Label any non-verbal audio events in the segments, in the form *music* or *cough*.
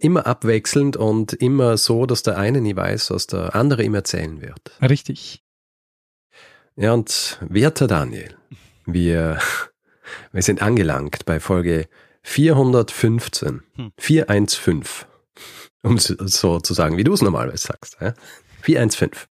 Immer abwechselnd und immer so, dass der eine nie weiß, was der andere ihm erzählen wird. Richtig. Ja, und werter Daniel, wir, *laughs* wir sind angelangt bei Folge 415, hm. 415, um so zu sagen, wie du es normalerweise sagst. Ja? 415.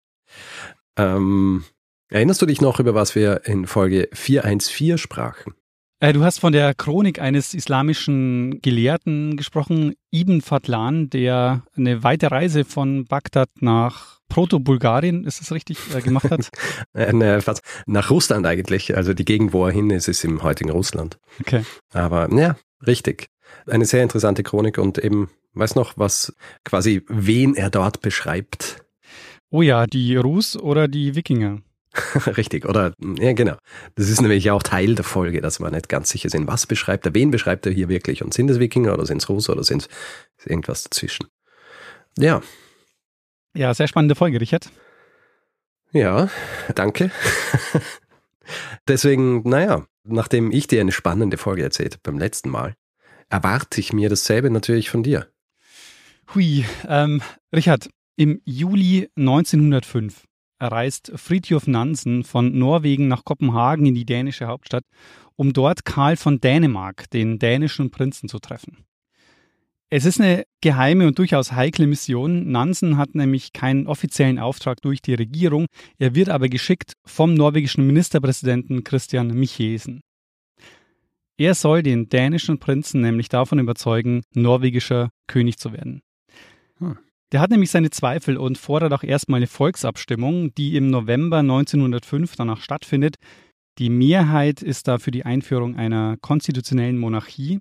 Ähm, erinnerst du dich noch, über was wir in Folge 414 sprachen? Äh, du hast von der Chronik eines islamischen Gelehrten gesprochen, Ibn Fadlan, der eine weite Reise von Bagdad nach Proto-Bulgarien, ist das richtig, äh, gemacht hat? *laughs* Äh, nach Russland eigentlich. Also die Gegend, wo er hin ist, ist im heutigen Russland. Okay. Aber ja, richtig. Eine sehr interessante Chronik und eben, weiß noch, was quasi, wen er dort beschreibt. Oh ja, die Rus oder die Wikinger? *laughs* Richtig, oder ja genau. Das ist nämlich auch Teil der Folge, dass wir nicht ganz sicher sind, was beschreibt er, wen beschreibt er hier wirklich und sind es Wikinger oder sind es Russen oder sind es irgendwas dazwischen. Ja. Ja, sehr spannende Folge, Richard. Ja, danke. *laughs* Deswegen, naja, nachdem ich dir eine spannende Folge erzählt beim letzten Mal, erwarte ich mir dasselbe natürlich von dir. Hui, ähm, Richard, im Juli 1905 reist Fridtjof Nansen von Norwegen nach Kopenhagen in die dänische Hauptstadt, um dort Karl von Dänemark, den dänischen Prinzen, zu treffen. Es ist eine geheime und durchaus heikle Mission. Nansen hat nämlich keinen offiziellen Auftrag durch die Regierung, er wird aber geschickt vom norwegischen Ministerpräsidenten Christian Michesen. Er soll den dänischen Prinzen nämlich davon überzeugen, norwegischer König zu werden. Hm. Der hat nämlich seine Zweifel und fordert auch erstmal eine Volksabstimmung, die im November 1905 danach stattfindet. Die Mehrheit ist da für die Einführung einer konstitutionellen Monarchie.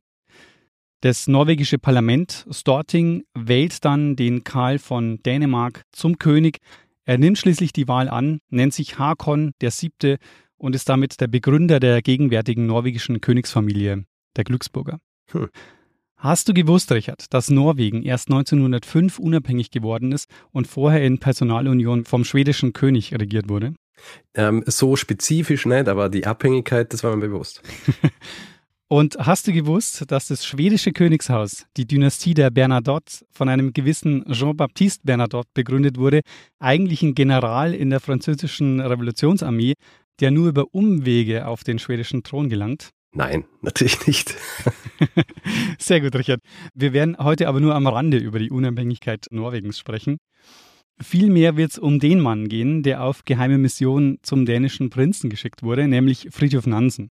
Das norwegische Parlament Storting wählt dann den Karl von Dänemark zum König. Er nimmt schließlich die Wahl an, nennt sich Hakon der Siebte und ist damit der Begründer der gegenwärtigen norwegischen Königsfamilie, der Glücksburger. Hm. Hast du gewusst, Richard, dass Norwegen erst 1905 unabhängig geworden ist und vorher in Personalunion vom schwedischen König regiert wurde? Ähm, so spezifisch nicht, aber die Abhängigkeit, das war mir bewusst. *laughs* und hast du gewusst, dass das schwedische Königshaus, die Dynastie der Bernadotte, von einem gewissen Jean-Baptiste Bernadotte begründet wurde, eigentlich ein General in der französischen Revolutionsarmee, der nur über Umwege auf den schwedischen Thron gelangt? Nein, natürlich nicht. *laughs* Sehr gut, Richard. Wir werden heute aber nur am Rande über die Unabhängigkeit Norwegens sprechen. Vielmehr wird es um den Mann gehen, der auf geheime Mission zum dänischen Prinzen geschickt wurde, nämlich Fridtjof Nansen,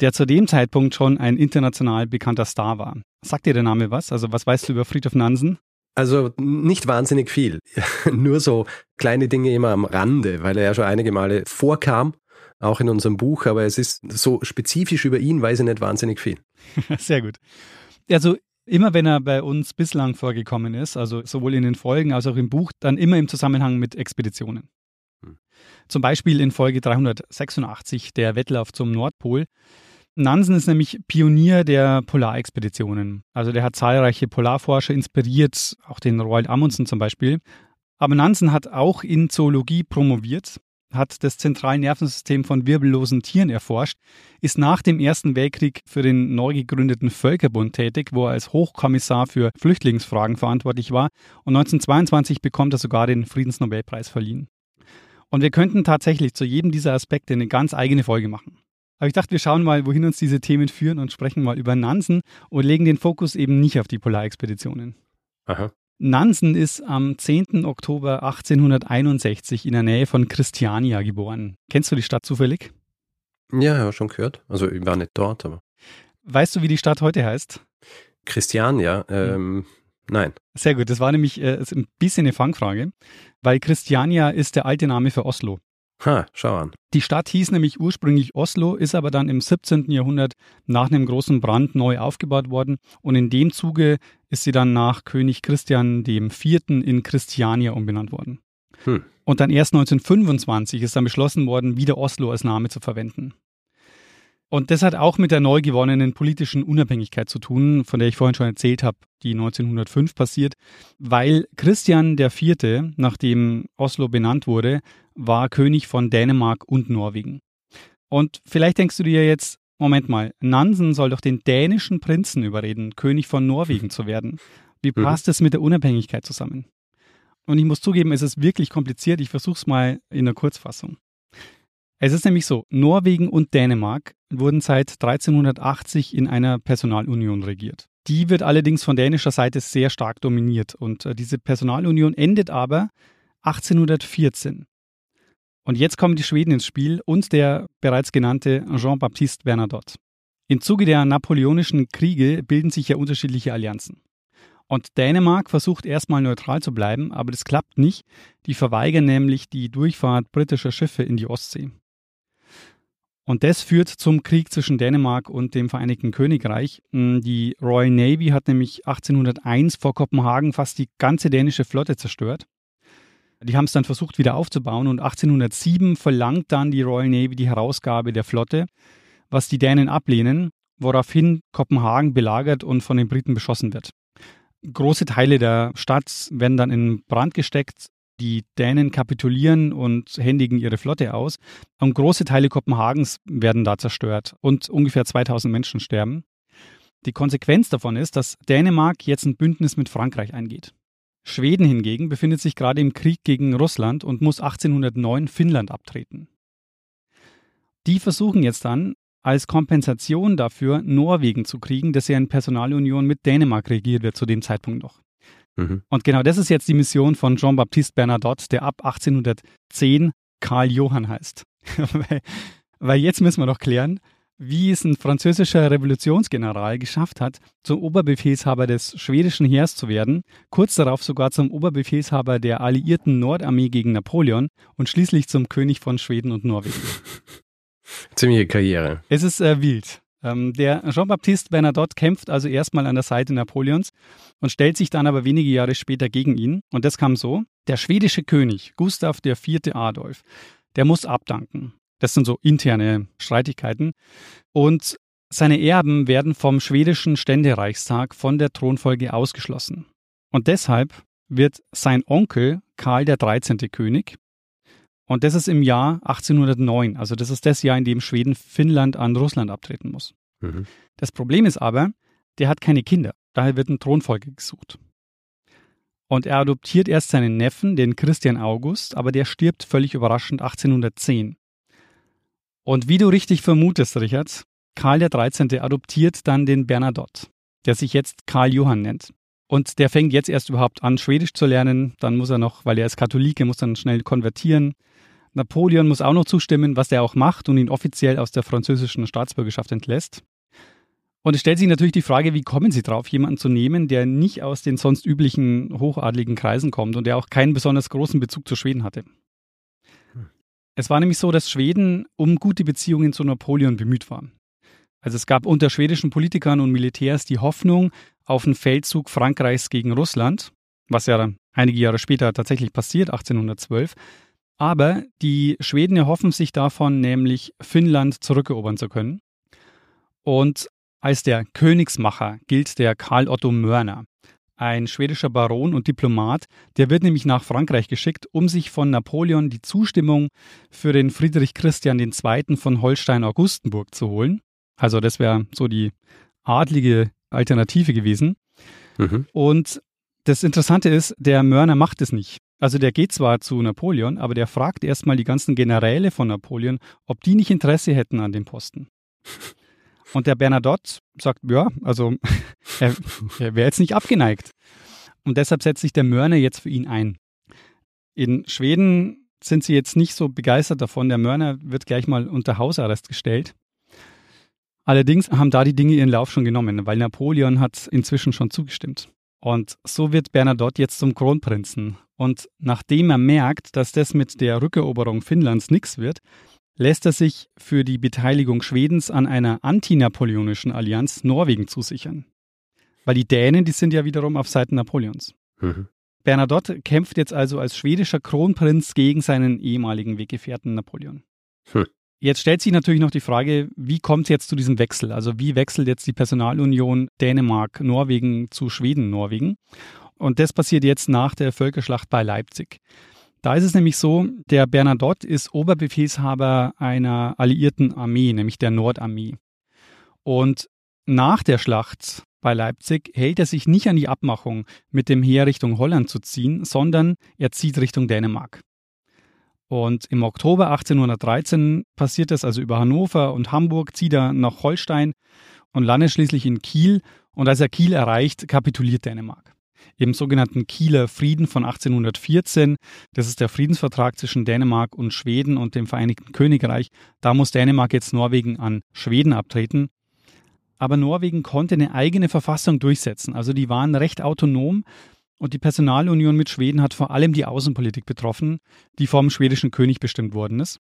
der zu dem Zeitpunkt schon ein international bekannter Star war. Sagt dir der Name was? Also was weißt du über Fridtjof Nansen? Also nicht wahnsinnig viel. *laughs* Nur so kleine Dinge immer am Rande, weil er ja schon einige Male vorkam auch in unserem Buch, aber es ist so spezifisch über ihn, weiß ich nicht wahnsinnig viel. *laughs* Sehr gut. Also immer wenn er bei uns bislang vorgekommen ist, also sowohl in den Folgen als auch im Buch, dann immer im Zusammenhang mit Expeditionen. Hm. Zum Beispiel in Folge 386, der Wettlauf zum Nordpol. Nansen ist nämlich Pionier der Polarexpeditionen. Also der hat zahlreiche Polarforscher inspiriert, auch den Roald Amundsen zum Beispiel. Aber Nansen hat auch in Zoologie promoviert hat das zentrale Nervensystem von wirbellosen Tieren erforscht, ist nach dem Ersten Weltkrieg für den neu gegründeten Völkerbund tätig, wo er als Hochkommissar für Flüchtlingsfragen verantwortlich war und 1922 bekommt er sogar den Friedensnobelpreis verliehen. Und wir könnten tatsächlich zu jedem dieser Aspekte eine ganz eigene Folge machen. Aber ich dachte, wir schauen mal, wohin uns diese Themen führen und sprechen mal über Nansen und legen den Fokus eben nicht auf die Polarexpeditionen. Aha. Nansen ist am 10. Oktober 1861 in der Nähe von Christiania geboren. Kennst du die Stadt zufällig? Ja, ja, schon gehört. Also ich war nicht dort, aber. Weißt du, wie die Stadt heute heißt? Christiania, ähm, nein. Sehr gut, das war nämlich äh, ein bisschen eine Fangfrage, weil Christiania ist der alte Name für Oslo. Ha, schau an. Die Stadt hieß nämlich ursprünglich Oslo, ist aber dann im 17. Jahrhundert nach einem großen Brand neu aufgebaut worden und in dem Zuge ist sie dann nach König Christian IV. in Christiania umbenannt worden. Hm. Und dann erst 1925 ist dann beschlossen worden, wieder Oslo als Name zu verwenden. Und das hat auch mit der neu gewonnenen politischen Unabhängigkeit zu tun, von der ich vorhin schon erzählt habe, die 1905 passiert, weil Christian IV., nachdem Oslo benannt wurde, war König von Dänemark und Norwegen. Und vielleicht denkst du dir jetzt, Moment mal, Nansen soll doch den dänischen Prinzen überreden, König von Norwegen zu werden. Wie mhm. passt das mit der Unabhängigkeit zusammen? Und ich muss zugeben, es ist wirklich kompliziert. Ich versuche es mal in der Kurzfassung. Es ist nämlich so, Norwegen und Dänemark wurden seit 1380 in einer Personalunion regiert. Die wird allerdings von dänischer Seite sehr stark dominiert und äh, diese Personalunion endet aber 1814. Und jetzt kommen die Schweden ins Spiel und der bereits genannte Jean-Baptiste Bernadotte. Im Zuge der napoleonischen Kriege bilden sich ja unterschiedliche Allianzen. Und Dänemark versucht erstmal neutral zu bleiben, aber das klappt nicht. Die verweigern nämlich die Durchfahrt britischer Schiffe in die Ostsee. Und das führt zum Krieg zwischen Dänemark und dem Vereinigten Königreich. Hm, die Royal Navy hat nämlich 1801 vor Kopenhagen fast die ganze dänische Flotte zerstört. Die haben es dann versucht wieder aufzubauen und 1807 verlangt dann die Royal Navy die Herausgabe der Flotte, was die Dänen ablehnen, woraufhin Kopenhagen belagert und von den Briten beschossen wird. Große Teile der Stadt werden dann in Brand gesteckt die Dänen kapitulieren und händigen ihre Flotte aus. Und große Teile Kopenhagens werden da zerstört und ungefähr 2000 Menschen sterben. Die Konsequenz davon ist, dass Dänemark jetzt ein Bündnis mit Frankreich eingeht. Schweden hingegen befindet sich gerade im Krieg gegen Russland und muss 1809 Finnland abtreten. Die versuchen jetzt dann, als Kompensation dafür Norwegen zu kriegen, das ja in Personalunion mit Dänemark regiert wird zu dem Zeitpunkt noch. Mhm. Und genau das ist jetzt die Mission von Jean-Baptiste Bernadotte, der ab 1810 Karl Johann heißt. *laughs* weil, weil jetzt müssen wir doch klären, wie es ein französischer Revolutionsgeneral geschafft hat, zum Oberbefehlshaber des schwedischen Heers zu werden, kurz darauf sogar zum Oberbefehlshaber der alliierten Nordarmee gegen Napoleon und schließlich zum König von Schweden und Norwegen. *laughs* Ziemliche Karriere. Es ist äh, wild. Ähm, der Jean-Baptiste Bernadotte kämpft also erstmal an der Seite Napoleons und stellt sich dann aber wenige Jahre später gegen ihn. Und das kam so. Der schwedische König Gustav IV. Adolf, der muss abdanken. Das sind so interne Streitigkeiten. Und seine Erben werden vom schwedischen Ständereichstag von der Thronfolge ausgeschlossen. Und deshalb wird sein Onkel Karl der 13. König und das ist im Jahr 1809. Also das ist das Jahr, in dem Schweden Finnland an Russland abtreten muss. Mhm. Das Problem ist aber, der hat keine Kinder. Daher wird ein Thronfolger gesucht. Und er adoptiert erst seinen Neffen, den Christian August, aber der stirbt völlig überraschend 1810. Und wie du richtig vermutest, Richard, Karl der 13. adoptiert dann den Bernadotte, der sich jetzt Karl Johann nennt. Und der fängt jetzt erst überhaupt an, Schwedisch zu lernen. Dann muss er noch, weil er ist Katholik, er muss dann schnell konvertieren. Napoleon muss auch noch zustimmen, was er auch macht und ihn offiziell aus der französischen Staatsbürgerschaft entlässt. Und es stellt sich natürlich die Frage, wie kommen Sie drauf, jemanden zu nehmen, der nicht aus den sonst üblichen hochadligen Kreisen kommt und der auch keinen besonders großen Bezug zu Schweden hatte. Es war nämlich so, dass Schweden um gute Beziehungen zu Napoleon bemüht war. Also es gab unter schwedischen Politikern und Militärs die Hoffnung auf einen Feldzug Frankreichs gegen Russland, was ja einige Jahre später tatsächlich passiert, 1812. Aber die Schweden erhoffen sich davon, nämlich Finnland zurückerobern zu können. Und als der Königsmacher gilt der Karl Otto Mörner, ein schwedischer Baron und Diplomat, der wird nämlich nach Frankreich geschickt, um sich von Napoleon die Zustimmung für den Friedrich Christian II. von Holstein-Augustenburg zu holen. Also das wäre so die adlige Alternative gewesen. Mhm. Und das Interessante ist, der Mörner macht es nicht. Also der geht zwar zu Napoleon, aber der fragt erstmal die ganzen Generäle von Napoleon, ob die nicht Interesse hätten an dem Posten. *laughs* Und der Bernadotte sagt, ja, also *laughs* er, er wäre jetzt nicht abgeneigt. Und deshalb setzt sich der Mörner jetzt für ihn ein. In Schweden sind sie jetzt nicht so begeistert davon. Der Mörner wird gleich mal unter Hausarrest gestellt. Allerdings haben da die Dinge ihren Lauf schon genommen, weil Napoleon hat inzwischen schon zugestimmt. Und so wird Bernadotte jetzt zum Kronprinzen. Und nachdem er merkt, dass das mit der Rückeroberung Finnlands nichts wird, lässt er sich für die Beteiligung Schwedens an einer antinapoleonischen Allianz Norwegen zusichern. Weil die Dänen, die sind ja wiederum auf Seiten Napoleons. Mhm. Bernadotte kämpft jetzt also als schwedischer Kronprinz gegen seinen ehemaligen Weggefährten Napoleon. Hm. Jetzt stellt sich natürlich noch die Frage, wie kommt es jetzt zu diesem Wechsel? Also wie wechselt jetzt die Personalunion Dänemark-Norwegen zu Schweden-Norwegen? Und das passiert jetzt nach der Völkerschlacht bei Leipzig. Da ist es nämlich so, der Bernadotte ist Oberbefehlshaber einer alliierten Armee, nämlich der Nordarmee. Und nach der Schlacht bei Leipzig hält er sich nicht an die Abmachung, mit dem Heer Richtung Holland zu ziehen, sondern er zieht Richtung Dänemark. Und im Oktober 1813 passiert es also über Hannover und Hamburg, zieht er nach Holstein und landet schließlich in Kiel. Und als er Kiel erreicht, kapituliert Dänemark. Im sogenannten Kieler Frieden von 1814, das ist der Friedensvertrag zwischen Dänemark und Schweden und dem Vereinigten Königreich, da muss Dänemark jetzt Norwegen an Schweden abtreten aber Norwegen konnte eine eigene Verfassung durchsetzen. Also die waren recht autonom und die Personalunion mit Schweden hat vor allem die Außenpolitik betroffen, die vom schwedischen König bestimmt worden ist.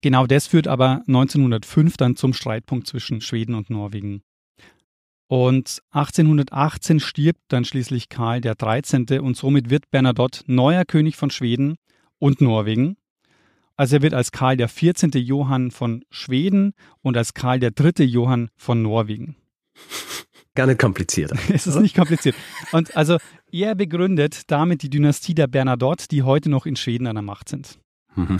Genau das führt aber 1905 dann zum Streitpunkt zwischen Schweden und Norwegen. Und 1818 stirbt dann schließlich Karl der 13. und somit wird Bernadotte neuer König von Schweden und Norwegen. Also er wird als Karl der 14. Johann von Schweden und als Karl der 3. Johann von Norwegen. *laughs* Gar nicht komplizierter. *laughs* es ist nicht kompliziert. Und also er begründet damit die Dynastie der Bernadotte, die heute noch in Schweden an der Macht sind. Mhm.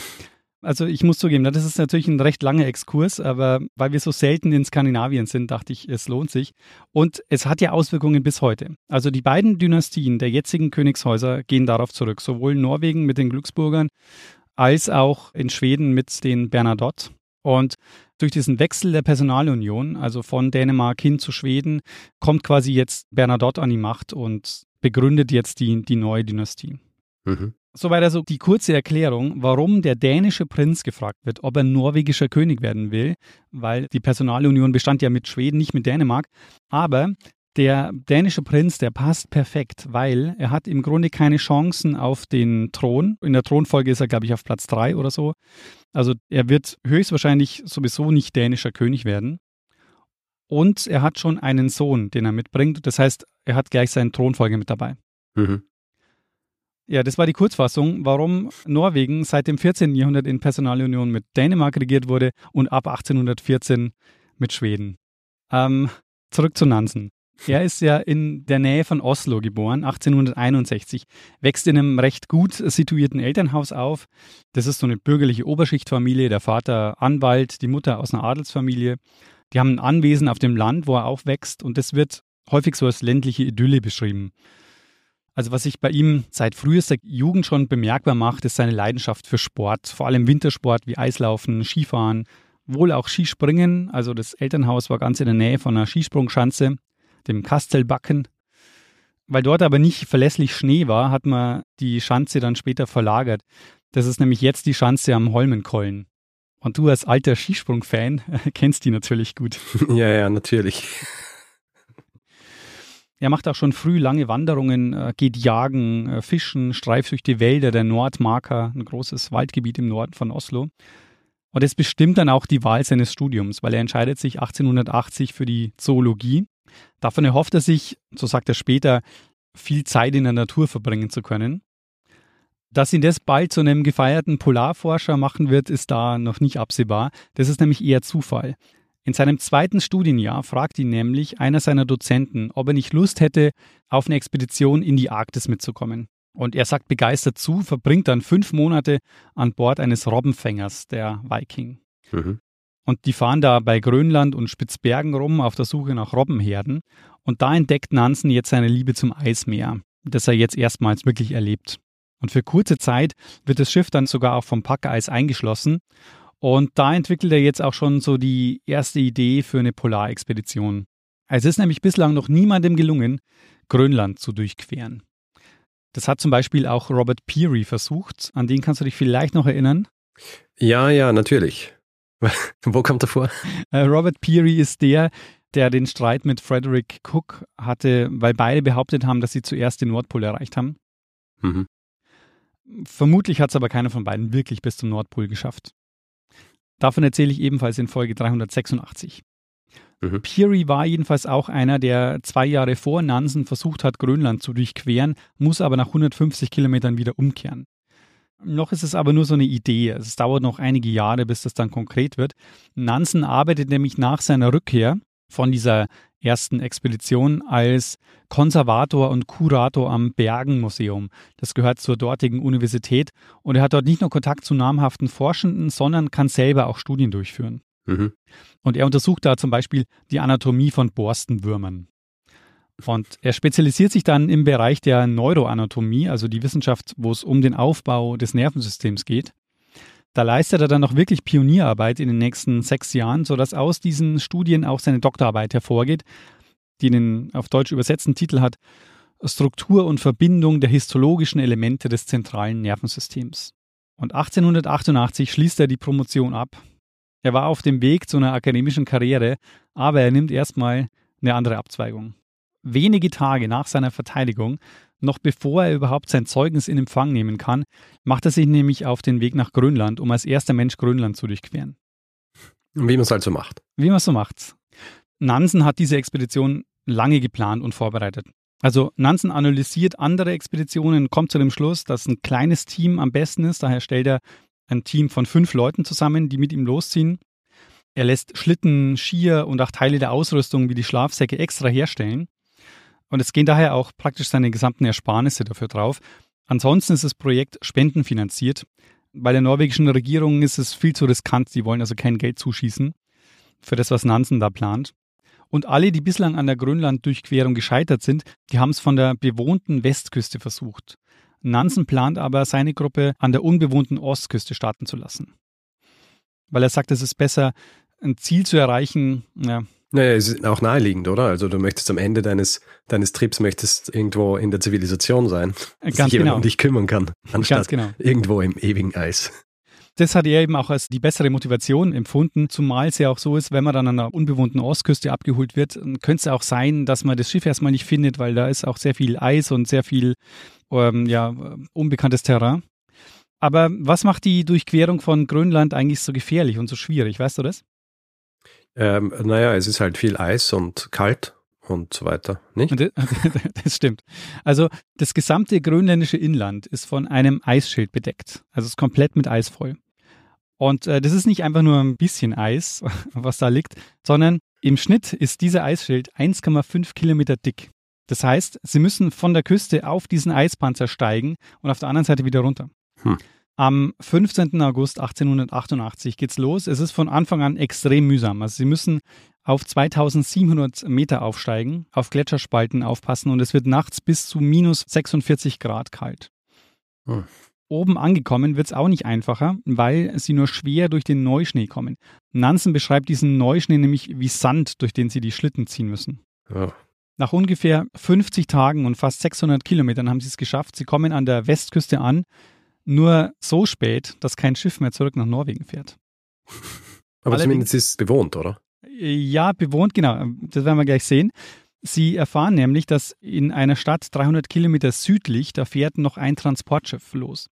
Also ich muss zugeben, das ist natürlich ein recht langer Exkurs, aber weil wir so selten in Skandinavien sind, dachte ich, es lohnt sich. Und es hat ja Auswirkungen bis heute. Also die beiden Dynastien der jetzigen Königshäuser gehen darauf zurück. Sowohl Norwegen mit den Glücksburgern als auch in Schweden mit den Bernadotte. Und durch diesen Wechsel der Personalunion, also von Dänemark hin zu Schweden, kommt quasi jetzt Bernadotte an die Macht und begründet jetzt die, die neue Dynastie. Mhm. Soweit also die kurze Erklärung, warum der dänische Prinz gefragt wird, ob er norwegischer König werden will, weil die Personalunion bestand ja mit Schweden, nicht mit Dänemark. Aber der dänische Prinz, der passt perfekt, weil er hat im Grunde keine Chancen auf den Thron. In der Thronfolge ist er, glaube ich, auf Platz drei oder so. Also er wird höchstwahrscheinlich sowieso nicht dänischer König werden. Und er hat schon einen Sohn, den er mitbringt. Das heißt, er hat gleich seinen Thronfolger mit dabei. Mhm. Ja, das war die Kurzfassung, warum Norwegen seit dem 14. Jahrhundert in Personalunion mit Dänemark regiert wurde und ab 1814 mit Schweden. Ähm, zurück zu Nansen. Er ist ja in der Nähe von Oslo geboren, 1861, wächst in einem recht gut situierten Elternhaus auf. Das ist so eine bürgerliche Oberschichtfamilie, der Vater Anwalt, die Mutter aus einer Adelsfamilie. Die haben ein Anwesen auf dem Land, wo er aufwächst und das wird häufig so als ländliche Idylle beschrieben. Also was sich bei ihm seit frühester Jugend schon bemerkbar macht, ist seine Leidenschaft für Sport, vor allem Wintersport wie Eislaufen, Skifahren, wohl auch Skispringen. Also das Elternhaus war ganz in der Nähe von einer Skisprungschanze dem Kastelbacken. Weil dort aber nicht verlässlich Schnee war, hat man die Schanze dann später verlagert. Das ist nämlich jetzt die Schanze am Holmenkollen. Und du als alter Skisprung-Fan *laughs* kennst die natürlich gut. Ja, ja, natürlich. Er macht auch schon früh lange Wanderungen, äh, geht jagen, äh, fischen, streift durch die Wälder der Nordmarker, ein großes Waldgebiet im Norden von Oslo. Und es bestimmt dann auch die Wahl seines Studiums, weil er entscheidet sich 1880 für die Zoologie Davon erhofft er sich, so sagt er später, viel Zeit in der Natur verbringen zu können. Dass ihn das bald zu einem gefeierten Polarforscher machen wird, ist da noch nicht absehbar. Das ist nämlich eher Zufall. In seinem zweiten Studienjahr fragt ihn nämlich einer seiner Dozenten, ob er nicht Lust hätte, auf eine Expedition in die Arktis mitzukommen. Und er sagt begeistert zu, verbringt dann fünf Monate an Bord eines Robbenfängers, der Viking. Mhm. Und die fahren da bei Grönland und Spitzbergen rum auf der Suche nach Robbenherden. Und da entdeckt Nansen jetzt seine Liebe zum Eismeer, das er jetzt erstmals wirklich erlebt. Und für kurze Zeit wird das Schiff dann sogar auch vom Packeis eingeschlossen. Und da entwickelt er jetzt auch schon so die erste Idee für eine Polarexpedition. Es ist nämlich bislang noch niemandem gelungen, Grönland zu durchqueren. Das hat zum Beispiel auch Robert Peary versucht. An den kannst du dich vielleicht noch erinnern. Ja, ja, natürlich. *laughs* Wo kommt er vor? Äh, Robert Peary ist der, der den Streit mit Frederick Cook hatte, weil beide behauptet haben, dass sie zuerst den Nordpol erreicht haben. Mhm. Vermutlich hat es aber keiner von beiden wirklich bis zum Nordpol geschafft. Davon erzähle ich ebenfalls in Folge 386. Mhm. Peary war jedenfalls auch einer, der zwei Jahre vor Nansen versucht hat, Grönland zu durchqueren, muss aber nach 150 Kilometern wieder umkehren. Noch ist es aber nur so eine Idee. Es dauert noch einige Jahre, bis das dann konkret wird. Nansen arbeitet nämlich nach seiner Rückkehr von dieser ersten Expedition als Konservator und Kurator am Bergenmuseum. Das gehört zur dortigen Universität und er hat dort nicht nur Kontakt zu namhaften Forschenden, sondern kann selber auch Studien durchführen. Mhm. Und er untersucht da zum Beispiel die Anatomie von Borstenwürmern. Und er spezialisiert sich dann im Bereich der Neuroanatomie, also die Wissenschaft, wo es um den Aufbau des Nervensystems geht. Da leistet er dann noch wirklich Pionierarbeit in den nächsten sechs Jahren, sodass aus diesen Studien auch seine Doktorarbeit hervorgeht, die den auf Deutsch übersetzten Titel hat Struktur und Verbindung der histologischen Elemente des zentralen Nervensystems. Und 1888 schließt er die Promotion ab. Er war auf dem Weg zu einer akademischen Karriere, aber er nimmt erstmal eine andere Abzweigung wenige Tage nach seiner Verteidigung, noch bevor er überhaupt sein Zeugnis in Empfang nehmen kann, macht er sich nämlich auf den Weg nach Grönland, um als erster Mensch Grönland zu durchqueren. Wie man es halt so macht. Wie man es so macht. Nansen hat diese Expedition lange geplant und vorbereitet. Also Nansen analysiert andere Expeditionen, kommt zu dem Schluss, dass ein kleines Team am besten ist. Daher stellt er ein Team von fünf Leuten zusammen, die mit ihm losziehen. Er lässt Schlitten, Skier und auch Teile der Ausrüstung wie die Schlafsäcke extra herstellen. Und es gehen daher auch praktisch seine gesamten Ersparnisse dafür drauf. Ansonsten ist das Projekt spendenfinanziert. Bei der norwegischen Regierung ist es viel zu riskant. Die wollen also kein Geld zuschießen für das, was Nansen da plant. Und alle, die bislang an der Grönland-Durchquerung gescheitert sind, die haben es von der bewohnten Westküste versucht. Nansen plant aber, seine Gruppe an der unbewohnten Ostküste starten zu lassen. Weil er sagt, es ist besser, ein Ziel zu erreichen, ja, naja, es ist auch naheliegend, oder? Also du möchtest am Ende deines, deines Trips möchtest irgendwo in der Zivilisation sein, dass Ganz sich jemand genau. um dich kümmern kann, anstatt genau. irgendwo im ewigen Eis. Das hat er eben auch als die bessere Motivation empfunden, zumal es ja auch so ist, wenn man dann an einer unbewohnten Ostküste abgeholt wird, könnte es auch sein, dass man das Schiff erstmal nicht findet, weil da ist auch sehr viel Eis und sehr viel ähm, ja, unbekanntes Terrain. Aber was macht die Durchquerung von Grönland eigentlich so gefährlich und so schwierig, weißt du das? Ähm, naja, es ist halt viel Eis und kalt und so weiter, nicht? *laughs* Das stimmt. Also das gesamte grönländische Inland ist von einem Eisschild bedeckt. Also es ist komplett mit Eis voll. Und äh, das ist nicht einfach nur ein bisschen Eis, *laughs* was da liegt, sondern im Schnitt ist dieser Eisschild 1,5 Kilometer dick. Das heißt, sie müssen von der Küste auf diesen Eispanzer steigen und auf der anderen Seite wieder runter. Hm. Am 15. August 1888 geht's los. Es ist von Anfang an extrem mühsam. Also Sie müssen auf 2700 Meter aufsteigen, auf Gletscherspalten aufpassen und es wird nachts bis zu minus 46 Grad kalt. Hm. Oben angekommen wird es auch nicht einfacher, weil sie nur schwer durch den Neuschnee kommen. Nansen beschreibt diesen Neuschnee nämlich wie Sand, durch den sie die Schlitten ziehen müssen. Ja. Nach ungefähr 50 Tagen und fast 600 Kilometern haben sie es geschafft. Sie kommen an der Westküste an nur so spät, dass kein Schiff mehr zurück nach Norwegen fährt. *laughs* Aber Allerdings, zumindest ist es bewohnt, oder? Ja, bewohnt, genau. Das werden wir gleich sehen. Sie erfahren nämlich, dass in einer Stadt 300 Kilometer südlich, da fährt noch ein Transportschiff los.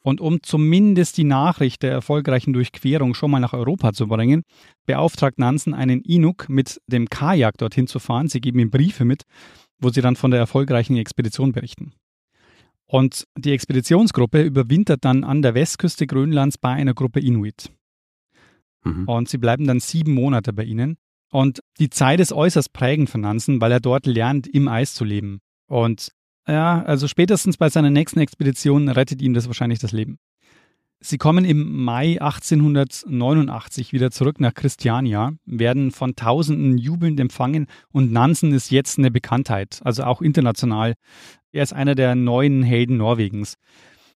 Und um zumindest die Nachricht der erfolgreichen Durchquerung schon mal nach Europa zu bringen, beauftragt Nansen einen Inuk mit dem Kajak dorthin zu fahren. Sie geben ihm Briefe mit, wo sie dann von der erfolgreichen Expedition berichten. Und die Expeditionsgruppe überwintert dann an der Westküste Grönlands bei einer Gruppe Inuit. Mhm. Und sie bleiben dann sieben Monate bei ihnen. Und die Zeit ist äußerst prägend für Nansen, weil er dort lernt, im Eis zu leben. Und ja, also spätestens bei seiner nächsten Expedition rettet ihm das wahrscheinlich das Leben. Sie kommen im Mai 1889 wieder zurück nach Christiania, werden von Tausenden jubelnd empfangen und Nansen ist jetzt eine Bekanntheit, also auch international er ist einer der neuen Helden Norwegens.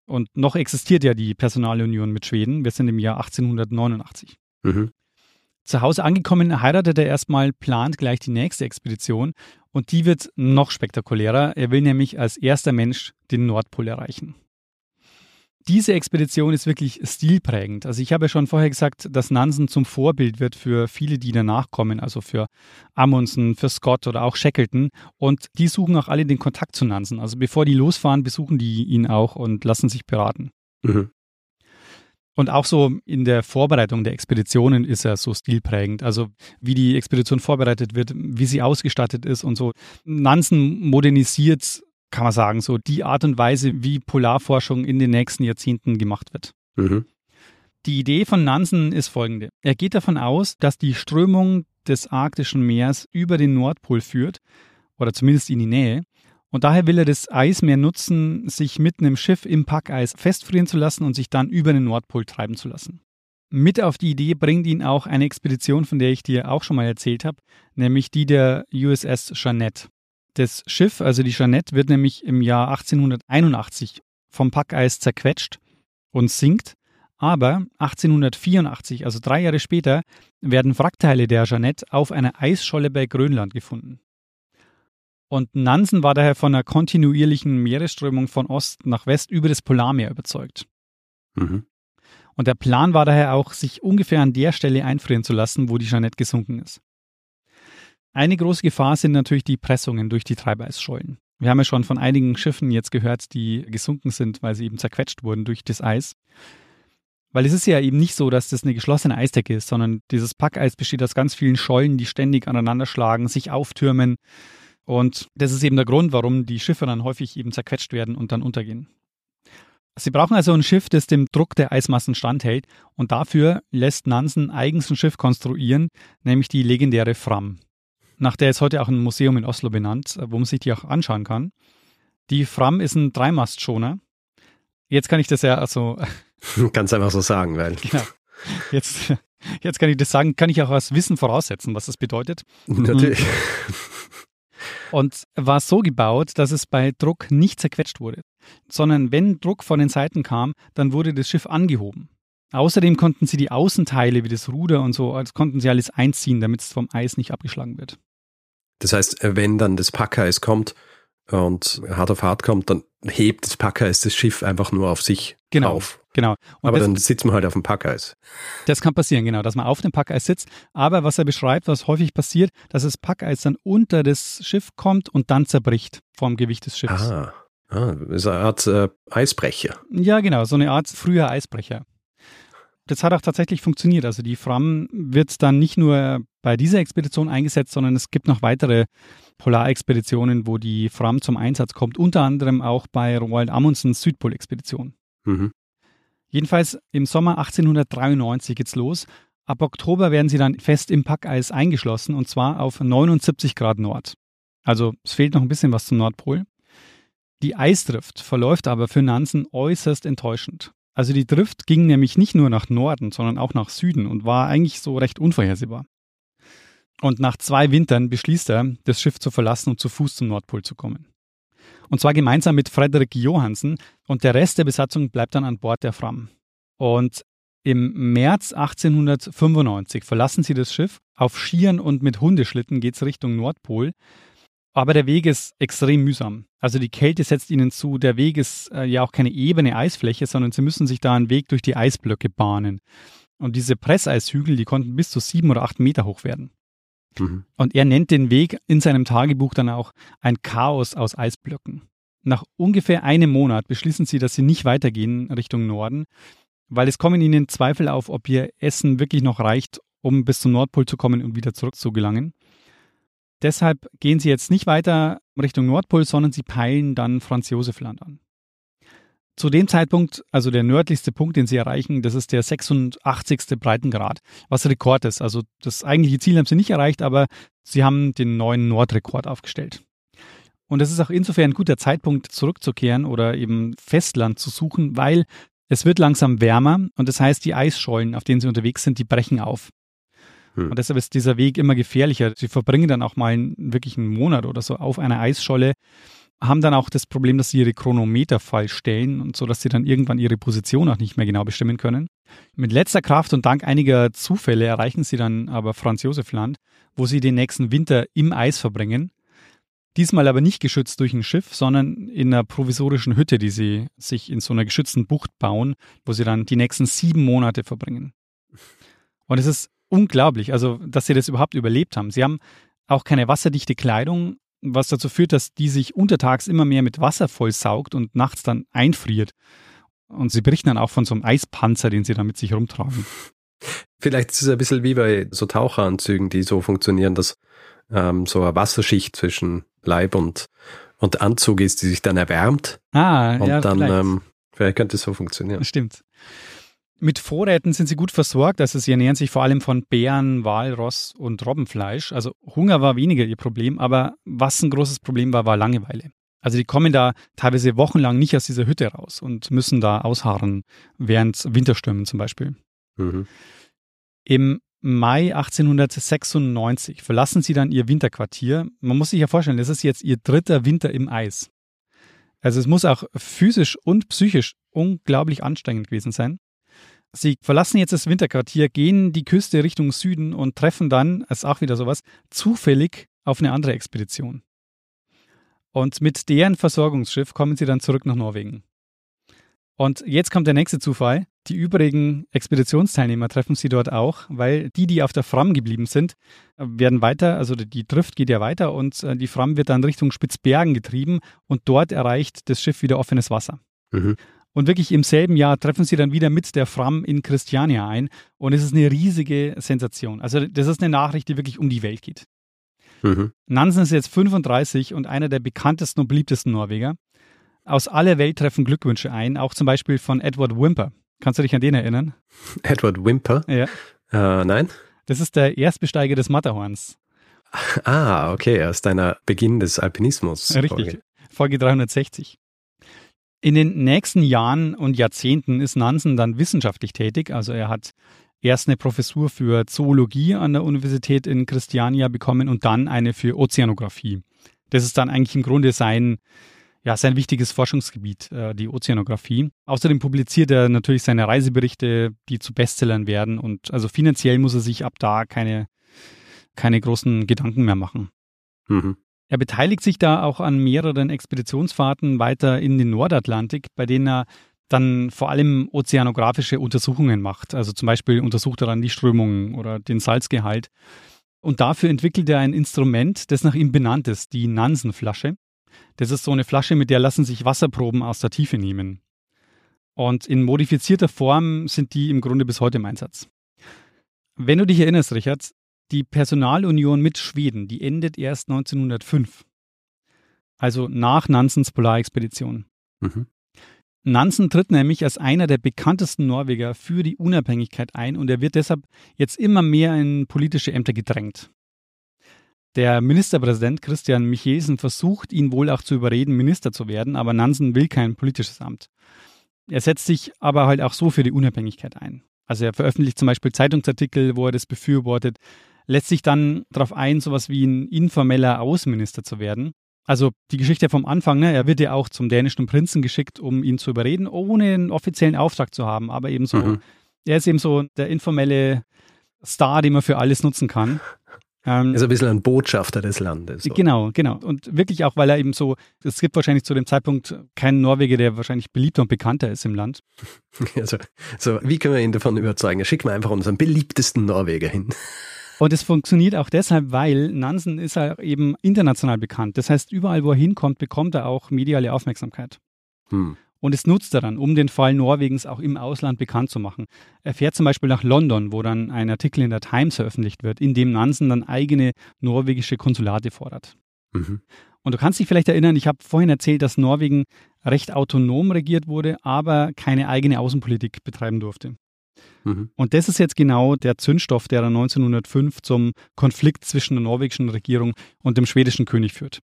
Und noch existiert ja die Personalunion mit Schweden. Wir sind im Jahr 1889. Mhm. Zu Hause angekommen heiratet er erstmal, plant gleich die nächste Expedition und die wird noch spektakulärer. Er will nämlich als erster Mensch den Nordpol erreichen diese Expedition ist wirklich stilprägend. Also ich habe ja schon vorher gesagt, dass Nansen zum Vorbild wird für viele, die danach kommen, also für Amundsen, für Scott oder auch Shackleton. Und die suchen auch alle den Kontakt zu Nansen. Also bevor die losfahren, besuchen die ihn auch und lassen sich beraten. Mhm. Und auch so in der Vorbereitung der Expeditionen ist er so stilprägend. Also wie die Expedition vorbereitet wird, wie sie ausgestattet ist und so. Nansen modernisiert, kann man sagen, so die Art und Weise, wie Polarforschung in den nächsten Jahrzehnten gemacht wird. Mhm. Die Idee von Nansen ist folgende. Er geht davon aus, dass die Strömung des arktischen Meers über den Nordpol führt, oder zumindest in die Nähe. Und daher will er das Eismeer nutzen, sich mitten im Schiff im Packeis festfrieren zu lassen und sich dann über den Nordpol treiben zu lassen. Mit auf die Idee bringt ihn auch eine Expedition, von der ich dir auch schon mal erzählt habe, nämlich die der USS Jeannette. Das Schiff, also die Jeannette, wird nämlich im Jahr 1881 vom Packeis zerquetscht und sinkt aber 1884, also drei Jahre später, werden Wrackteile der Jeannette auf einer Eisscholle bei Grönland gefunden. Und Nansen war daher von einer kontinuierlichen Meeresströmung von Ost nach West über das Polarmeer überzeugt. Mhm. Und der Plan war daher auch, sich ungefähr an der Stelle einfrieren zu lassen, wo die Jeannette gesunken ist. Eine große Gefahr sind natürlich die Pressungen durch die Treibeisschollen. Wir haben ja schon von einigen Schiffen jetzt gehört, die gesunken sind, weil sie eben zerquetscht wurden durch das Eis. Weil es ist ja eben nicht so, dass das eine geschlossene Eisdecke ist, sondern dieses Packeis besteht aus ganz vielen Schollen, die ständig aneinander schlagen, sich auftürmen. Und das ist eben der Grund, warum die Schiffe dann häufig eben zerquetscht werden und dann untergehen. Sie brauchen also ein Schiff, das dem Druck der Eismassen standhält und dafür lässt Nansen eigens ein Schiff konstruieren, nämlich die legendäre Fram. Nach der ist heute auch ein Museum in Oslo benannt, wo man sich die auch anschauen kann. Die Fram ist ein Dreimastschoner. Jetzt kann ich das ja also *laughs* Ganz einfach so sagen, weil. Genau. Jetzt, jetzt kann ich das sagen, kann ich auch aus Wissen voraussetzen, was das bedeutet. Natürlich. Mhm. Und war so gebaut, dass es bei Druck nicht zerquetscht wurde, sondern wenn Druck von den Seiten kam, dann wurde das Schiff angehoben. Außerdem konnten sie die Außenteile wie das Ruder und so, das konnten sie alles einziehen, damit es vom Eis nicht abgeschlagen wird. Das heißt, wenn dann das Packeis kommt und hart auf hart kommt, dann hebt das Packeis das Schiff einfach nur auf sich genau. auf. Genau. Und aber das, dann sitzt man halt auf dem Packeis. Das kann passieren, genau, dass man auf dem Packeis sitzt. Aber was er beschreibt, was häufig passiert, dass das Packeis dann unter das Schiff kommt und dann zerbricht vom Gewicht des Schiffes. Ah, ah das ist eine Art äh, Eisbrecher. Ja, genau, so eine Art früher Eisbrecher. Das hat auch tatsächlich funktioniert. Also die Fram wird dann nicht nur bei dieser Expedition eingesetzt, sondern es gibt noch weitere Polarexpeditionen, wo die Fram zum Einsatz kommt, unter anderem auch bei Roald Amundsens Südpolexpedition. Mhm. Jedenfalls im Sommer 1893 geht's los. Ab Oktober werden sie dann fest im Packeis eingeschlossen und zwar auf 79 Grad Nord. Also es fehlt noch ein bisschen was zum Nordpol. Die Eisdrift verläuft aber für Nansen äußerst enttäuschend. Also die Drift ging nämlich nicht nur nach Norden, sondern auch nach Süden und war eigentlich so recht unvorhersehbar. Und nach zwei Wintern beschließt er, das Schiff zu verlassen und zu Fuß zum Nordpol zu kommen. Und zwar gemeinsam mit Frederik Johansen und der Rest der Besatzung bleibt dann an Bord der Fram. Und im März 1895 verlassen sie das Schiff. Auf Skiern und mit Hundeschlitten geht es Richtung Nordpol. Aber der Weg ist extrem mühsam. Also die Kälte setzt ihnen zu. Der Weg ist äh, ja auch keine ebene Eisfläche, sondern sie müssen sich da einen Weg durch die Eisblöcke bahnen. Und diese Presseishügel, die konnten bis zu sieben oder acht Meter hoch werden. Mhm. Und er nennt den Weg in seinem Tagebuch dann auch ein Chaos aus Eisblöcken. Nach ungefähr einem Monat beschließen sie, dass sie nicht weitergehen Richtung Norden, weil es kommen ihnen Zweifel auf, ob ihr Essen wirklich noch reicht, um bis zum Nordpol zu kommen und wieder zurück zu gelangen. Deshalb gehen sie jetzt nicht weiter Richtung Nordpol, sondern sie peilen dann Franz Josef Land an. Zu dem Zeitpunkt, also der nördlichste Punkt, den sie erreichen, das ist der 86. Breitengrad, was Rekord ist. Also das eigentliche Ziel haben sie nicht erreicht, aber sie haben den neuen Nordrekord aufgestellt. Und es ist auch insofern ein guter Zeitpunkt, zurückzukehren oder eben Festland zu suchen, weil es wird langsam wärmer und das heißt, die Eisschollen, auf denen sie unterwegs sind, die brechen auf. Hm. Und deshalb ist dieser Weg immer gefährlicher. Sie verbringen dann auch mal wirklich einen Monat oder so auf einer Eisscholle haben dann auch das Problem, dass sie ihre Chronometer falsch stellen und so, dass sie dann irgendwann ihre Position auch nicht mehr genau bestimmen können. Mit letzter Kraft und dank einiger Zufälle erreichen sie dann aber Franz Josef Land, wo sie den nächsten Winter im Eis verbringen. Diesmal aber nicht geschützt durch ein Schiff, sondern in einer provisorischen Hütte, die sie sich in so einer geschützten Bucht bauen, wo sie dann die nächsten sieben Monate verbringen. Und es ist unglaublich, also, dass sie das überhaupt überlebt haben. Sie haben auch keine wasserdichte Kleidung, was dazu führt, dass die sich untertags immer mehr mit Wasser vollsaugt und nachts dann einfriert. Und sie berichten dann auch von so einem Eispanzer, den sie da mit sich rumtragen. Vielleicht ist es ein bisschen wie bei so Taucheranzügen, die so funktionieren, dass ähm, so eine Wasserschicht zwischen Leib und, und Anzug ist, die sich dann erwärmt. Ah, und ja, dann vielleicht. ähm, vielleicht könnte es so funktionieren. Stimmt. Mit Vorräten sind sie gut versorgt, also sie ernähren sich vor allem von Bären, Walross und Robbenfleisch. Also Hunger war weniger ihr Problem, aber was ein großes Problem war, war Langeweile. Also die kommen da teilweise wochenlang nicht aus dieser Hütte raus und müssen da ausharren, während Winterstürmen zum Beispiel. Mhm. Im Mai 1896 verlassen sie dann ihr Winterquartier. Man muss sich ja vorstellen, das ist jetzt ihr dritter Winter im Eis. Also es muss auch physisch und psychisch unglaublich anstrengend gewesen sein. Sie verlassen jetzt das Winterquartier, gehen die Küste Richtung Süden und treffen dann, das ist auch wieder sowas, zufällig auf eine andere Expedition. Und mit deren Versorgungsschiff kommen sie dann zurück nach Norwegen. Und jetzt kommt der nächste Zufall. Die übrigen Expeditionsteilnehmer treffen sie dort auch, weil die, die auf der Fram geblieben sind, werden weiter, also die Drift geht ja weiter und äh, die Fram wird dann Richtung Spitzbergen getrieben und dort erreicht das Schiff wieder offenes Wasser. Mhm. Und wirklich im selben Jahr treffen sie dann wieder mit der Fram in Christiania ein und es ist eine riesige Sensation. Also das ist eine Nachricht, die wirklich um die Welt geht. Mhm. Nansen ist jetzt 35 und einer der bekanntesten und beliebtesten Norweger. Aus aller Welt treffen Glückwünsche ein, auch zum Beispiel von Edward Wimper. Kannst du dich an den erinnern? *laughs* Edward Wimper? Ja. Äh, nein? Das ist der Erstbesteiger des Matterhorns. Ah, okay, aus deiner Beginn des Alpinismus. Richtig. Folge 360. In den nächsten Jahren und Jahrzehnten ist Nansen dann wissenschaftlich tätig. Also er hat erst eine Professur für Zoologie an der Universität in Christiania bekommen und dann eine für Ozeanographie. Das ist dann eigentlich im Grunde sein, ja, sein wichtiges Forschungsgebiet, äh, die Ozeanographie. Außerdem publiziert er natürlich seine Reiseberichte, die zu Bestsellern werden und also finanziell muss er sich ab da keine, keine großen Gedanken mehr machen. Mhm. Er beteiligt sich da auch an mehreren Expeditionsfahrten weiter in den Nordatlantik, bei denen er dann vor allem ozeanografische Untersuchungen macht. Also zum Beispiel untersucht er dann die Strömungen oder den Salzgehalt. Und dafür entwickelt er ein Instrument, das nach ihm benannt ist, die Nansenflasche. Das ist so eine Flasche, mit der lassen sich Wasserproben aus der Tiefe nehmen. Und in modifizierter Form sind die im Grunde bis heute im Einsatz. Wenn du dich erinnerst, Richard, die Personalunion mit Schweden, die endet erst 1905. Also nach Nansens Polarexpedition. Mhm. Nansen tritt nämlich als einer der bekanntesten Norweger für die Unabhängigkeit ein und er wird deshalb jetzt immer mehr in politische Ämter gedrängt. Der Ministerpräsident Christian Michelsen versucht, ihn wohl auch zu überreden, Minister zu werden, aber Nansen will kein politisches Amt. Er setzt sich aber halt auch so für die Unabhängigkeit ein. Also er veröffentlicht zum Beispiel Zeitungsartikel, wo er das befürwortet, lässt sich dann darauf ein, sowas wie ein informeller Außenminister zu werden. Also die Geschichte vom Anfang, ne, er wird ja auch zum dänischen Prinzen geschickt, um ihn zu überreden, ohne einen offiziellen Auftrag zu haben, aber eben so, Mhm. er ist eben so der informelle Star, den man für alles nutzen kann. *laughs* Ähm, Also ein bisschen ein Botschafter des Landes. oder? Genau, genau. Und wirklich auch, weil er eben so, es gibt wahrscheinlich zu dem Zeitpunkt keinen Norweger, der wahrscheinlich beliebter und bekannter ist im Land. *laughs* Also, so, wie können wir ihn davon überzeugen? Schicken wir einfach unseren beliebtesten Norweger hin. Und es funktioniert auch deshalb, weil Nansen ist ja eben international bekannt. Das heißt, überall, wo er hinkommt, bekommt er auch mediale Aufmerksamkeit. Hm. Und es nutzt er dann, um den Fall Norwegens auch im Ausland bekannt zu machen. Er fährt zum Beispiel nach London, wo dann ein Artikel in der Times veröffentlicht wird, in dem Nansen dann eigene norwegische Konsulate fordert. Mhm. Und du kannst dich vielleicht erinnern, ich habe vorhin erzählt, dass Norwegen recht autonom regiert wurde, aber keine eigene Außenpolitik betreiben durfte. Mhm. Und das ist jetzt genau der Zündstoff, der dann 1905 zum Konflikt zwischen der norwegischen Regierung und dem schwedischen König führt.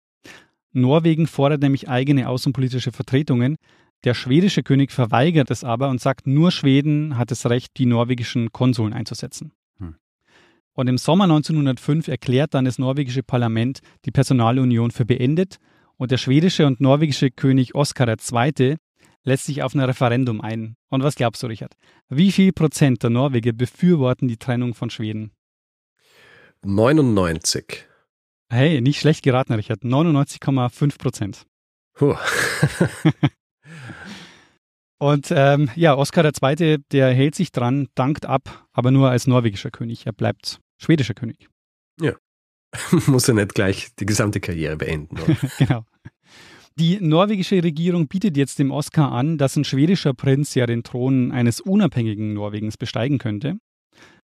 Norwegen fordert nämlich eigene außenpolitische Vertretungen. Der schwedische König verweigert es aber und sagt, nur Schweden hat das Recht, die norwegischen Konsuln einzusetzen. Hm. Und im Sommer 1905 erklärt dann das norwegische Parlament die Personalunion für beendet und der schwedische und norwegische König Oskar II. Lässt sich auf ein Referendum ein. Und was glaubst du, Richard? Wie viel Prozent der Norweger befürworten die Trennung von Schweden? 99. Hey, nicht schlecht geraten, Richard. 99,5 Prozent. *laughs* Und ähm, ja, Oskar II., der hält sich dran, dankt ab, aber nur als norwegischer König. Er bleibt schwedischer König. *laughs* Muss er nicht gleich die gesamte Karriere beenden. Oder? *laughs* genau. Die norwegische Regierung bietet jetzt dem Oskar an, dass ein schwedischer Prinz ja den Thron eines unabhängigen Norwegens besteigen könnte.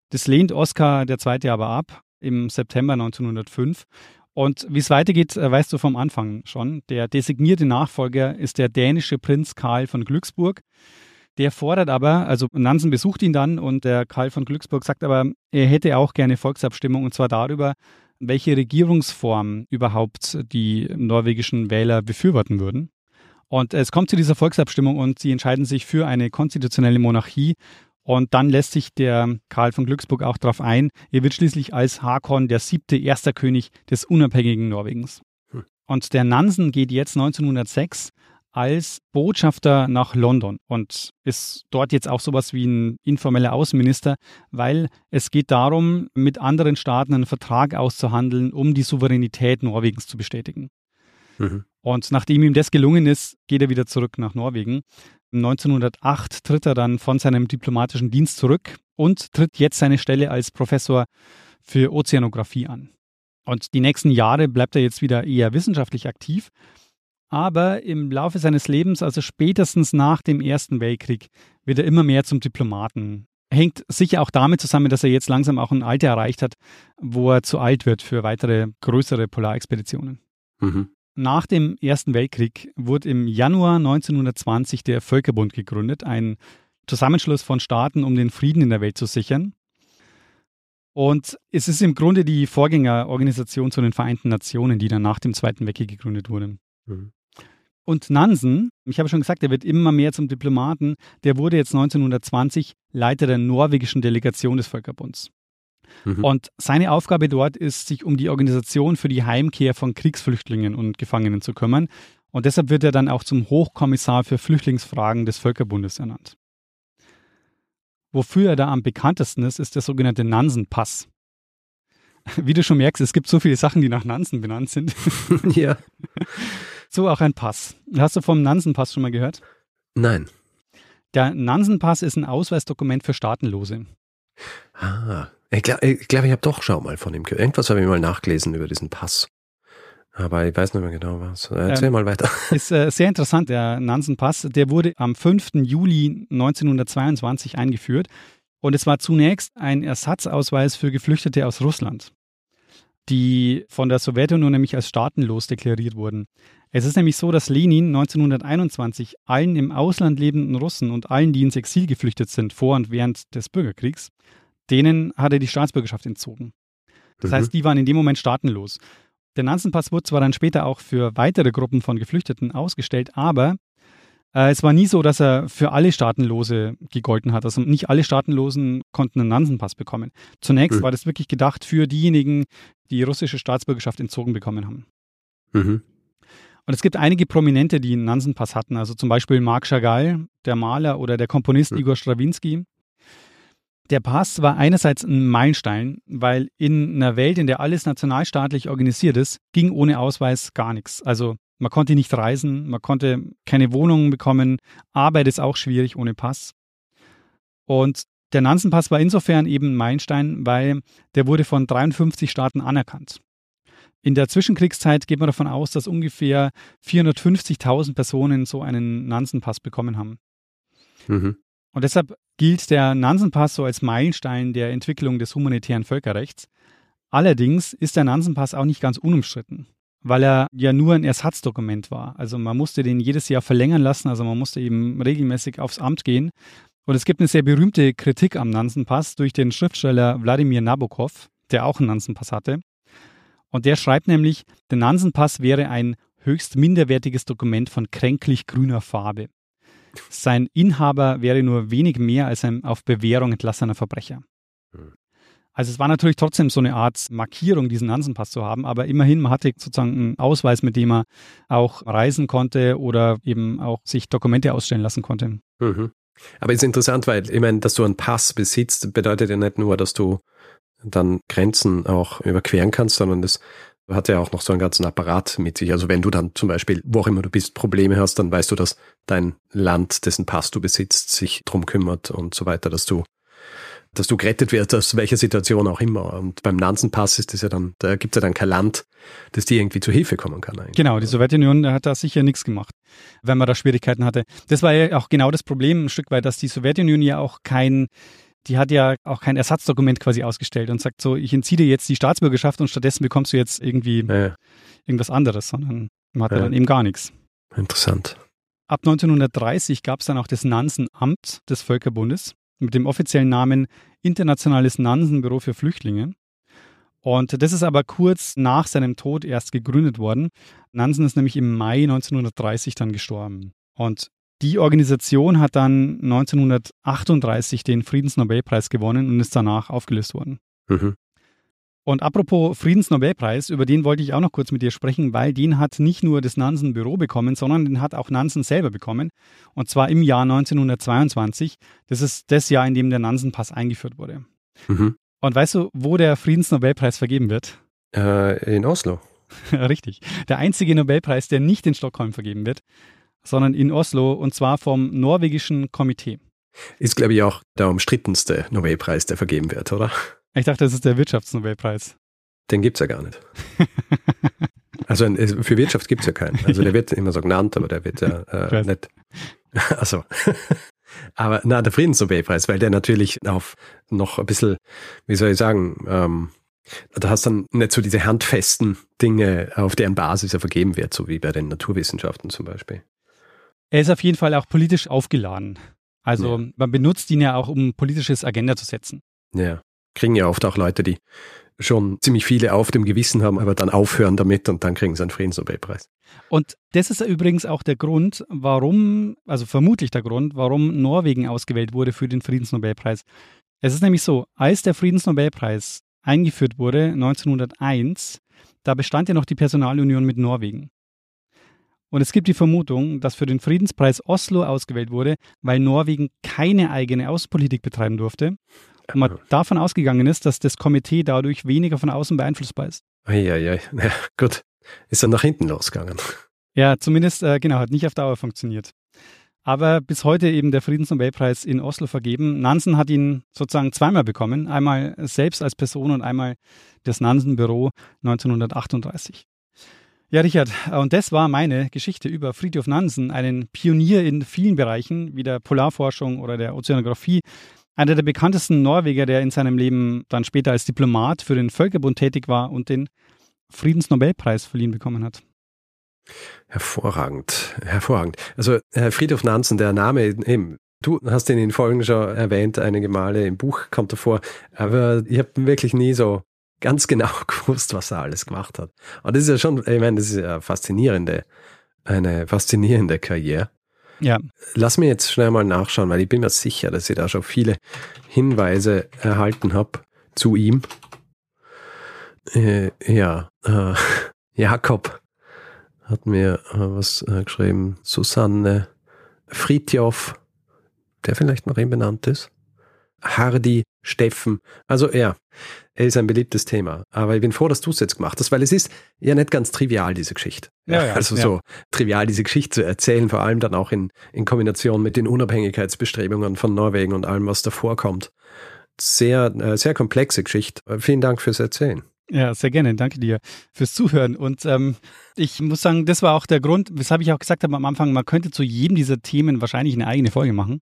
Das lehnt Oskar II. aber ab im September 1905. Und wie es weitergeht, äh, weißt du vom Anfang schon. Der designierte Nachfolger ist der dänische Prinz Karl von Glücksburg. Der fordert aber, also Nansen besucht ihn dann und der Karl von Glücksburg sagt aber, er hätte auch gerne Volksabstimmung und zwar darüber, welche Regierungsform überhaupt die norwegischen Wähler befürworten würden. Und es kommt zu dieser Volksabstimmung und sie entscheiden sich für eine konstitutionelle Monarchie. Und dann lässt sich der Karl von Glücksburg auch darauf ein. Er wird schließlich als Hakon der siebte erster König des unabhängigen Norwegens. Hm. Und der Nansen geht jetzt 1906 als Botschafter nach London und ist dort jetzt auch sowas wie ein informeller Außenminister, weil es geht darum, mit anderen Staaten einen Vertrag auszuhandeln, um die Souveränität Norwegens zu bestätigen. Mhm. Und nachdem ihm das gelungen ist, geht er wieder zurück nach Norwegen. 1908 tritt er dann von seinem diplomatischen Dienst zurück und tritt jetzt seine Stelle als Professor für Ozeanographie an. Und die nächsten Jahre bleibt er jetzt wieder eher wissenschaftlich aktiv aber im Laufe seines Lebens, also spätestens nach dem Ersten Weltkrieg, wird er immer mehr zum Diplomaten. Hängt sicher auch damit zusammen, dass er jetzt langsam auch ein Alter erreicht hat, wo er zu alt wird für weitere größere Polarexpeditionen. Mhm. Nach dem Ersten Weltkrieg wurde im Januar 1920 der Völkerbund gegründet, ein Zusammenschluss von Staaten, um den Frieden in der Welt zu sichern. Und es ist im Grunde die Vorgängerorganisation zu den Vereinten Nationen, die dann nach dem Zweiten Weltkrieg gegründet wurde. Mhm. Und Nansen, ich habe schon gesagt, er wird immer mehr zum Diplomaten, der wurde jetzt 1920 Leiter der norwegischen Delegation des Völkerbunds. Mhm. Und seine Aufgabe dort ist, sich um die Organisation für die Heimkehr von Kriegsflüchtlingen und Gefangenen zu kümmern. Und deshalb wird er dann auch zum Hochkommissar für Flüchtlingsfragen des Völkerbundes ernannt. Wofür er da am bekanntesten ist, ist der sogenannte Nansen-Pass. Wie du schon merkst, es gibt so viele Sachen, die nach Nansen benannt sind. *laughs* ja. *laughs* So auch ein Pass. Hast du vom Nansen-Pass schon mal gehört? Nein. Der Nansen-Pass ist ein Ausweisdokument für Staatenlose. Ah, ich glaube, ich, glaub, ich habe doch schon mal von ihm gehört. Irgendwas habe ich mal nachgelesen über diesen Pass. Aber ich weiß nicht mehr genau was. Erzähl ähm, mal weiter. *laughs* Ist äh, sehr interessant, der Nansen-Pass. Der wurde am 5. Juli 1922 eingeführt. Und es war zunächst ein Ersatzausweis für Geflüchtete aus Russland, die von der Sowjetunion nämlich als staatenlos deklariert wurden. Es ist nämlich so, dass Lenin 1921 allen im Ausland lebenden Russen und allen, die ins Exil geflüchtet sind vor und während des Bürgerkriegs, denen hat er die Staatsbürgerschaft entzogen. Das mhm. heißt, die waren in dem Moment staatenlos. Der Nansenpass wurde zwar dann später auch für weitere Gruppen von Geflüchteten ausgestellt, aber äh, es war nie so, dass er für alle Staatenlose gegolten hat. Also nicht alle Staatenlosen konnten einen Nansenpass bekommen. Zunächst mhm. war das wirklich gedacht für diejenigen, die russische Staatsbürgerschaft entzogen bekommen haben. Mhm. Und es gibt einige Prominente, die einen Nansenpass hatten, also zum Beispiel Marc Chagall, der Maler oder der Komponist mhm. Igor Strawinski. Der Pass war einerseits ein Meilenstein, weil in einer Welt, in der alles nationalstaatlich organisiert ist, ging ohne Ausweis gar nichts. Also man konnte nicht reisen, man konnte keine Wohnungen bekommen, Arbeit ist auch schwierig ohne Pass. Und der Nansenpass war insofern eben ein Meilenstein, weil der wurde von 53 Staaten anerkannt. In der Zwischenkriegszeit geht man davon aus, dass ungefähr 450.000 Personen so einen Nansenpass bekommen haben. Mhm. Und deshalb gilt der Nansenpass so als Meilenstein der Entwicklung des humanitären Völkerrechts. Allerdings ist der Nansenpass auch nicht ganz unumstritten, weil er ja nur ein Ersatzdokument war. Also man musste den jedes Jahr verlängern lassen, also man musste eben regelmäßig aufs Amt gehen. Und es gibt eine sehr berühmte Kritik am Nansenpass durch den Schriftsteller Wladimir Nabokov, der auch einen Nansenpass hatte. Und der schreibt nämlich, der Nansenpass wäre ein höchst minderwertiges Dokument von kränklich grüner Farbe. Sein Inhaber wäre nur wenig mehr als ein auf Bewährung entlassener Verbrecher. Hm. Also es war natürlich trotzdem so eine Art Markierung, diesen Nansenpass zu haben, aber immerhin, man hatte sozusagen einen Ausweis, mit dem man auch reisen konnte oder eben auch sich Dokumente ausstellen lassen konnte. Mhm. Aber es ist interessant, weil ich meine, dass du einen Pass besitzt, bedeutet ja nicht nur, dass du dann Grenzen auch überqueren kannst, sondern das hat ja auch noch so einen ganzen Apparat mit sich. Also wenn du dann zum Beispiel, wo auch immer du bist, Probleme hast, dann weißt du, dass dein Land, dessen Pass du besitzt, sich drum kümmert und so weiter, dass du dass du gerettet wirst, aus welcher Situation auch immer. Und beim Nansen-Pass ist das ja dann, da gibt es ja dann kein Land, das dir irgendwie zu Hilfe kommen kann. Eigentlich. Genau, die Sowjetunion hat da sicher nichts gemacht, wenn man da Schwierigkeiten hatte. Das war ja auch genau das Problem ein Stück weit, dass die Sowjetunion ja auch kein die hat ja auch kein Ersatzdokument quasi ausgestellt und sagt so, ich entziehe dir jetzt die Staatsbürgerschaft und stattdessen bekommst du jetzt irgendwie ja. irgendwas anderes, sondern man hatte ja. dann eben gar nichts. Interessant. Ab 1930 gab es dann auch das Nansen-Amt des Völkerbundes mit dem offiziellen Namen Internationales Nansen-Büro für Flüchtlinge. Und das ist aber kurz nach seinem Tod erst gegründet worden. Nansen ist nämlich im Mai 1930 dann gestorben. Und die Organisation hat dann 1938 den Friedensnobelpreis gewonnen und ist danach aufgelöst worden. Mhm. Und apropos Friedensnobelpreis, über den wollte ich auch noch kurz mit dir sprechen, weil den hat nicht nur das Nansen Büro bekommen, sondern den hat auch Nansen selber bekommen. Und zwar im Jahr 1922. Das ist das Jahr, in dem der Nansen-Pass eingeführt wurde. Mhm. Und weißt du, wo der Friedensnobelpreis vergeben wird? Äh, in Oslo. *laughs* Richtig. Der einzige Nobelpreis, der nicht in Stockholm vergeben wird, sondern in Oslo und zwar vom norwegischen Komitee. Ist, glaube ich, auch der umstrittenste Nobelpreis, der vergeben wird, oder? Ich dachte, das ist der Wirtschaftsnobelpreis. Den gibt es ja gar nicht. *laughs* also für Wirtschaft gibt es ja keinen. Also der wird immer so genannt, aber der wird ja *laughs* äh, nicht. *laughs* Also. aber na, der Friedensnobelpreis, weil der natürlich auf noch ein bisschen, wie soll ich sagen, ähm, da hast dann nicht so diese handfesten Dinge, auf deren Basis er vergeben wird, so wie bei den Naturwissenschaften zum Beispiel. Er ist auf jeden Fall auch politisch aufgeladen. Also ja. man benutzt ihn ja auch, um politisches Agenda zu setzen. Ja kriegen ja oft auch Leute, die schon ziemlich viele auf dem Gewissen haben, aber dann aufhören damit und dann kriegen sie einen Friedensnobelpreis. Und das ist übrigens auch der Grund, warum, also vermutlich der Grund, warum Norwegen ausgewählt wurde für den Friedensnobelpreis. Es ist nämlich so, als der Friedensnobelpreis eingeführt wurde, 1901, da bestand ja noch die Personalunion mit Norwegen. Und es gibt die Vermutung, dass für den Friedenspreis Oslo ausgewählt wurde, weil Norwegen keine eigene Außenpolitik betreiben durfte und man davon ausgegangen ist, dass das Komitee dadurch weniger von außen beeinflussbar ist. Eieiei, ja, gut. Ist dann nach hinten losgegangen. Ja, zumindest, äh, genau, hat nicht auf Dauer funktioniert. Aber bis heute eben der Friedensnobelpreis in Oslo vergeben. Nansen hat ihn sozusagen zweimal bekommen. Einmal selbst als Person und einmal das Nansen-Büro 1938. Ja, Richard, und das war meine Geschichte über Friedhof Nansen, einen Pionier in vielen Bereichen, wie der Polarforschung oder der Ozeanographie, einer der bekanntesten Norweger, der in seinem Leben dann später als Diplomat für den Völkerbund tätig war und den Friedensnobelpreis verliehen bekommen hat. Hervorragend, hervorragend. Also Herr Friedhof Nansen, der Name, eben, du hast ihn in Folgen schon erwähnt, einige Male im Buch kommt er vor, aber ich habe wirklich nie so ganz genau *laughs* gewusst, was er alles gemacht hat. Und das ist ja schon, ich meine, das ist ja faszinierende, eine faszinierende Karriere. Ja. Lass mir jetzt schnell mal nachschauen, weil ich bin mir sicher, dass ich da schon viele Hinweise erhalten habe zu ihm. Äh, ja, äh, *laughs* Jakob hat mir äh, was äh, geschrieben. Susanne Fritjof, der vielleicht noch eben benannt ist. Hardy Steffen. Also ja, er ist ein beliebtes Thema. Aber ich bin froh, dass du es jetzt gemacht hast, weil es ist ja nicht ganz trivial, diese Geschichte. Ja, ja, also ja. so trivial, diese Geschichte zu erzählen, vor allem dann auch in, in Kombination mit den Unabhängigkeitsbestrebungen von Norwegen und allem, was davor kommt. Sehr, äh, sehr komplexe Geschichte. Vielen Dank fürs Erzählen. Ja, sehr gerne. Danke dir fürs Zuhören. Und ähm, ich muss sagen, das war auch der Grund, weshalb ich auch gesagt habe am Anfang, man könnte zu jedem dieser Themen wahrscheinlich eine eigene Folge machen.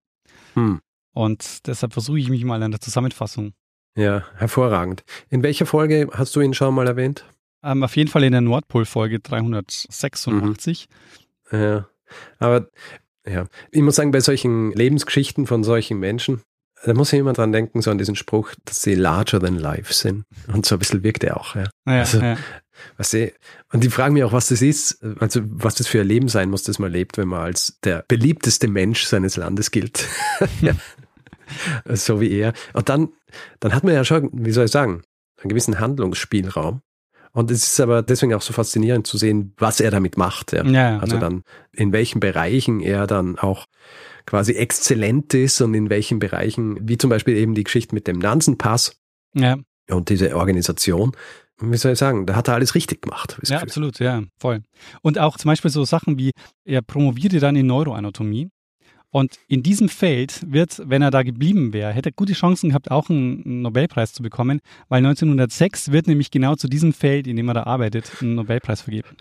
Hm. Und deshalb versuche ich mich mal an der Zusammenfassung. Ja, hervorragend. In welcher Folge hast du ihn schon mal erwähnt? Ähm, auf jeden Fall in der Nordpol-Folge 386. Mhm. Ja, aber ja, ich muss sagen, bei solchen Lebensgeschichten von solchen Menschen, da muss ich immer dran denken, so an diesen Spruch, dass sie larger than life sind. Und so ein bisschen wirkt er auch. Ja. ja, also, ja. Was ich, und die fragen mich auch, was das ist, also was das für ein Leben sein muss, das man lebt, wenn man als der beliebteste Mensch seines Landes gilt. ja. *laughs* *laughs* *laughs* so wie er. Und dann, dann hat man ja schon, wie soll ich sagen, einen gewissen Handlungsspielraum. Und es ist aber deswegen auch so faszinierend zu sehen, was er damit macht. Ja. ja also ja. dann, in welchen Bereichen er dann auch quasi exzellent ist und in welchen Bereichen, wie zum Beispiel eben die Geschichte mit dem Nansen-Pass ja. und diese Organisation, wie soll ich sagen, da hat er alles richtig gemacht. Ja, absolut, ja, voll. Und auch zum Beispiel so Sachen wie, er promovierte dann in Neuroanatomie Und in diesem Feld wird, wenn er da geblieben wäre, hätte er gute Chancen gehabt, auch einen Nobelpreis zu bekommen, weil 1906 wird nämlich genau zu diesem Feld, in dem er da arbeitet, einen Nobelpreis vergeben.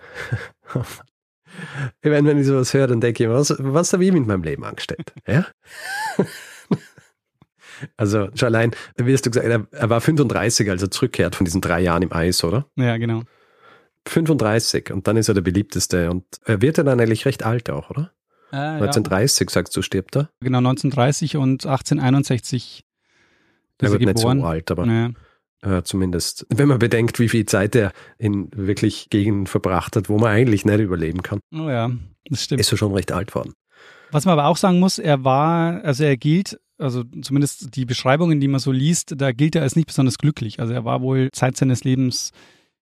*laughs* Wenn, wenn ich sowas höre, dann denke ich, was, was habe ich mit meinem Leben angestellt? *laughs* Ja? Also schon allein, wie hast du gesagt, er war 35, als er zurückkehrt von diesen drei Jahren im Eis, oder? Ja, genau. 35 und dann ist er der beliebteste und er wird ja dann eigentlich recht alt auch, oder? Äh, 1930, ja. sagst du, stirbt er? Genau, 1930 und 1861 er wird nicht so alt, aber ja. äh, zumindest, wenn man bedenkt, wie viel Zeit er in wirklich Gegenden verbracht hat, wo man eigentlich nicht überleben kann. Oh ja, das stimmt. Ist er schon recht alt worden. Was man aber auch sagen muss, er war, also er gilt, also zumindest die Beschreibungen, die man so liest, da gilt er als nicht besonders glücklich. Also er war wohl Zeit seines Lebens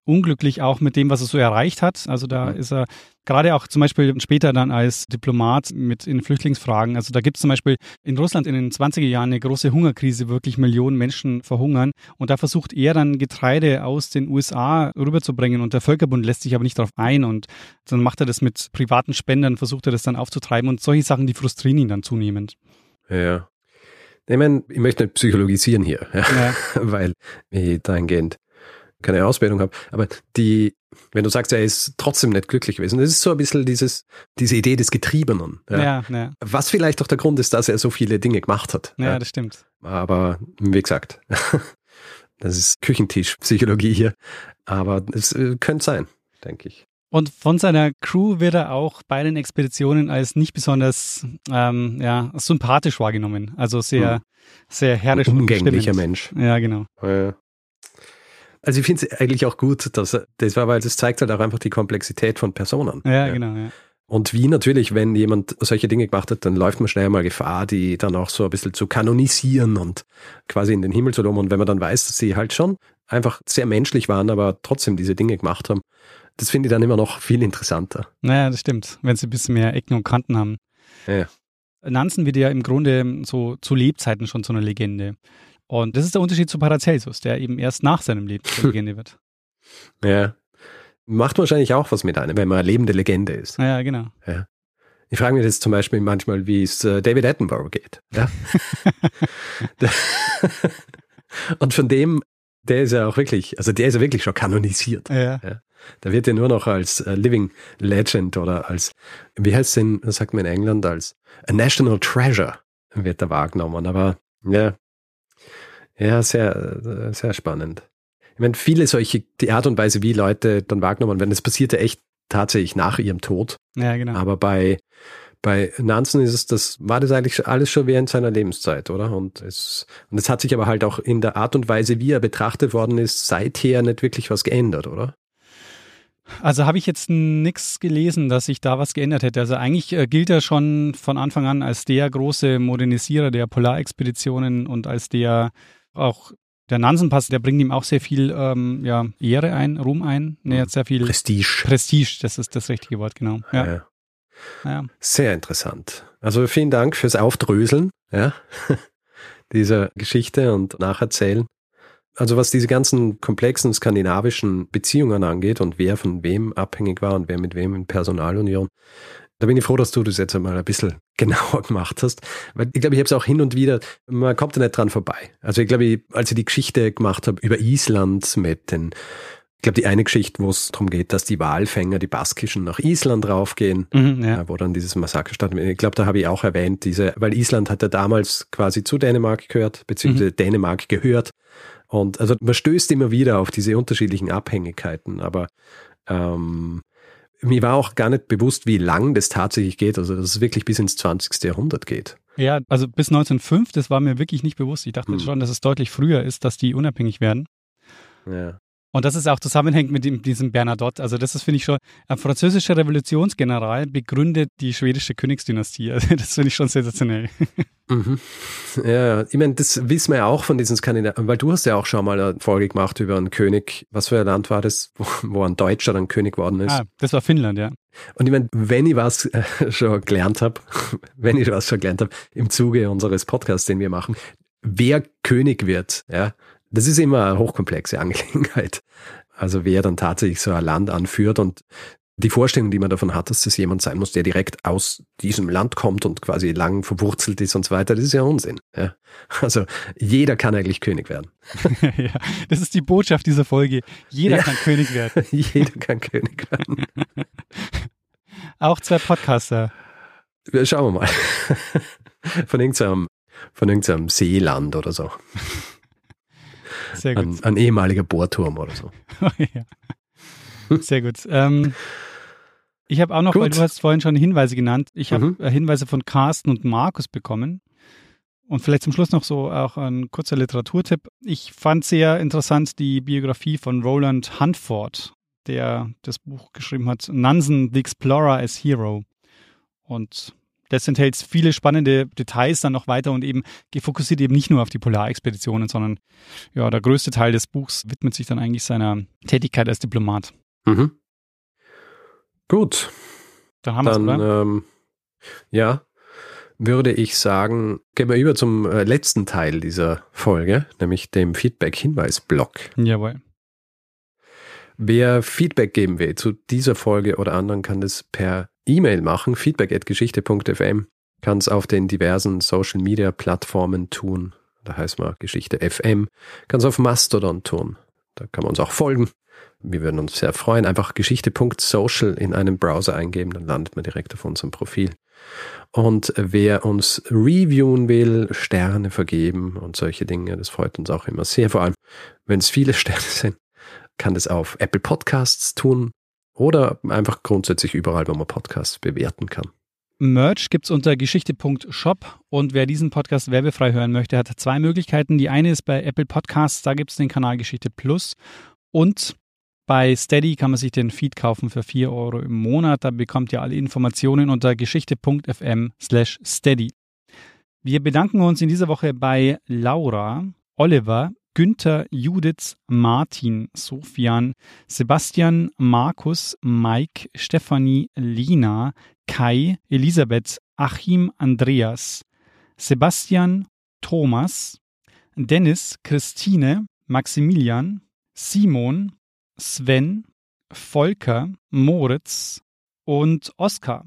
unglücklich auch mit dem, was er so erreicht hat. Also da ist er gerade auch zum Beispiel später dann als Diplomat mit in Flüchtlingsfragen. Also da gibt es zum Beispiel in Russland in den 20er Jahren eine große Hungerkrise, wirklich Millionen Menschen verhungern. Und da versucht er dann Getreide aus den USA rüberzubringen und der Völkerbund lässt sich aber nicht darauf ein und dann macht er das mit privaten Spendern, versucht er das dann aufzutreiben und solche Sachen, die frustrieren ihn dann zunehmend. Ja. Ich meine, ich möchte nicht psychologisieren hier, ja. *laughs* weil ich dahingehend keine Ausbildung habe. Aber die, wenn du sagst, er ist trotzdem nicht glücklich gewesen, das ist so ein bisschen dieses, diese Idee des Getriebenen. Ja. Ja, ja. Was vielleicht auch der Grund ist, dass er so viele Dinge gemacht hat. Ja, das stimmt. Aber wie gesagt, *laughs* das ist Küchentischpsychologie hier. Aber es äh, könnte sein, denke ich. Und von seiner Crew wird er auch bei den Expeditionen als nicht besonders ähm, ja, sympathisch wahrgenommen. Also sehr, hm. sehr herrisch. Ein umgänglicher Mensch. Ja, genau. Ja. Also ich finde es eigentlich auch gut, dass das war, weil das zeigt halt auch einfach die Komplexität von Personen. Ja, ja. genau. Ja. Und wie natürlich, wenn jemand solche Dinge gemacht hat, dann läuft man schnell mal Gefahr, die dann auch so ein bisschen zu kanonisieren und quasi in den Himmel zu loben. Und wenn man dann weiß, dass sie halt schon einfach sehr menschlich waren, aber trotzdem diese Dinge gemacht haben, das finde ich dann immer noch viel interessanter. Naja, das stimmt, wenn sie ein bisschen mehr Ecken und Kanten haben. Ja. Nansen wird ja im Grunde so zu Lebzeiten schon zu einer Legende. Und das ist der Unterschied zu Paracelsus, der eben erst nach seinem Leben *laughs* zur Legende wird. Ja. Macht wahrscheinlich auch was mit einem, wenn man eine lebende Legende ist. Ja, genau. Ja. Ich frage mich jetzt zum Beispiel manchmal, wie es äh, David Attenborough geht. Ja? *laughs* *laughs* Und von dem, der ist ja auch wirklich, also der ist ja wirklich schon kanonisiert. Ja. ja. Da wird ja nur noch als uh, Living Legend oder als, wie heißt es denn, sagt man in England, als a National Treasure wird er wahrgenommen. Aber ja, ja, sehr, sehr spannend. Ich meine, viele solche, die Art und Weise, wie Leute dann wahrgenommen werden, das passiert ja echt tatsächlich nach ihrem Tod. Ja, genau. Aber bei, bei Nansen ist es, das war das eigentlich alles schon während seiner Lebenszeit, oder? Und es, und es hat sich aber halt auch in der Art und Weise, wie er betrachtet worden ist, seither nicht wirklich was geändert, oder? Also habe ich jetzt nichts gelesen, dass sich da was geändert hätte. Also eigentlich äh, gilt er schon von Anfang an als der große Modernisierer der Polarexpeditionen und als der auch der Nansenpass, der bringt ihm auch sehr viel ähm, ja, Ehre ein, Ruhm ein. Nee, sehr viel Prestige. Prestige, das ist das richtige Wort, genau. Ja. ja. ja. Sehr interessant. Also vielen Dank fürs Aufdröseln ja, *laughs* dieser Geschichte und Nacherzählen. Also was diese ganzen komplexen skandinavischen Beziehungen angeht und wer von wem abhängig war und wer mit wem in Personalunion, da bin ich froh, dass du das jetzt einmal ein bisschen *laughs* genauer gemacht hast. Weil ich glaube, ich habe es auch hin und wieder, man kommt da nicht dran vorbei. Also ich glaube, als ich die Geschichte gemacht habe über Island mit den, ich glaube, die eine Geschichte, wo es darum geht, dass die Walfänger, die Baskischen, nach Island raufgehen, mhm, ja. wo dann dieses Massaker stattfindet. Ich glaube, da habe ich auch erwähnt, diese, weil Island hat ja damals quasi zu Dänemark gehört, beziehungsweise mhm. Dänemark gehört. Und also man stößt immer wieder auf diese unterschiedlichen Abhängigkeiten, aber ähm, mir war auch gar nicht bewusst, wie lang das tatsächlich geht, also dass es wirklich bis ins 20. Jahrhundert geht. Ja, also bis 1905, das war mir wirklich nicht bewusst. Ich dachte hm. schon, dass es deutlich früher ist, dass die unabhängig werden. Ja. Und das ist auch zusammenhängt mit dem, diesem Bernadotte. Also das ist, finde ich schon, ein französischer Revolutionsgeneral begründet die schwedische Königsdynastie. *laughs* Also das finde ich schon sensationell. Mhm. Ja, ich meine, das wissen wir ja auch von diesen Skandinavien, weil du hast ja auch schon mal eine Folge gemacht über einen König. Was für ein Land war das, wo, ein Deutscher dann König worden ist? Ah, das war Finnland, ja. Und ich meine, wenn ich was äh, schon gelernt habe, *laughs* wenn ich was schon gelernt habe im Zuge unseres Podcasts, den wir machen, wer König wird, ja, das ist immer eine hochkomplexe Angelegenheit. Also wer dann tatsächlich so ein Land anführt und die Vorstellung, die man davon hat, dass das jemand sein muss, der direkt aus diesem Land kommt und quasi lang verwurzelt ist und so weiter, das ist ja Unsinn. Ja. Also jeder kann eigentlich König werden. *laughs* ja, das ist die Botschaft dieser Folge. Jeder ja. kann König werden. *laughs* jeder kann König werden. *laughs* Auch zwei Podcaster. Schauen wir mal. Von irgendeinem, von irgendeinem Seeland oder so. Sehr gut. Ein, ein ehemaliger Bohrturm oder so. *laughs* ja. Sehr gut. Ähm, ich habe auch noch, Gut. weil du hast vorhin schon Hinweise genannt, ich habe mhm. Äh, Hinweise von Carsten und Markus bekommen. Und vielleicht zum Schluss noch so auch ein kurzer Literaturtipp. Ich fand sehr interessant die Biografie von Roland Huntford, der das Buch geschrieben hat, Nansen, the Explorer as Hero. Und das enthält viele spannende Details dann noch weiter und eben gefokussiert eben nicht nur auf die Polarexpeditionen, sondern ja, der größte Teil des Buchs widmet sich dann eigentlich seiner Tätigkeit als Diplomat. Mhm. Gut. Dann haben wir es, ähm, ja, würde ich sagen, gehen wir über zum äh, letzten Teil dieser Folge, nämlich dem Feedback-Hinweis-Block. Jawohl. Wer Feedback geben will zu dieser Folge oder anderen, kann das per E-Mail machen, feedback.geschichte.fm, kann es auf den diversen Social-Media-Plattformen tun, da heißt man Geschichte FM, kann es auf Mastodon tun, da kann man uns auch folgen. Wir würden uns sehr freuen. Einfach geschichte.social in einem Browser eingeben, dann landet man direkt auf unserem Profil. Und wer uns reviewen will, Sterne vergeben und solche Dinge, das freut uns auch immer sehr. Vor allem, wenn es viele *laughs* Sterne sind, kann das auf Apple Podcasts tun oder einfach grundsätzlich überall, wo man Podcasts bewerten kann. Merch gibt es unter geschichte.shop und wer diesen Podcast werbefrei hören möchte, hat zwei Möglichkeiten. Die eine ist bei Apple Podcasts, da gibt es den Kanal Geschichte Plus und bei Steady kann man sich den Feed kaufen für 4 Euro im Monat. Da bekommt ihr alle Informationen unter geschichte.fm slash steady. Wir bedanken uns in dieser Woche bei Laura, Oliver, Günther, Judith, Martin, Sofian, Sebastian, Markus, Mike, Stefanie, Lina, Kai, Elisabeth, Achim, Andreas, Sebastian, Thomas, Dennis, Christine, Maximilian, Simon, Sven, Volker, Moritz und Oskar.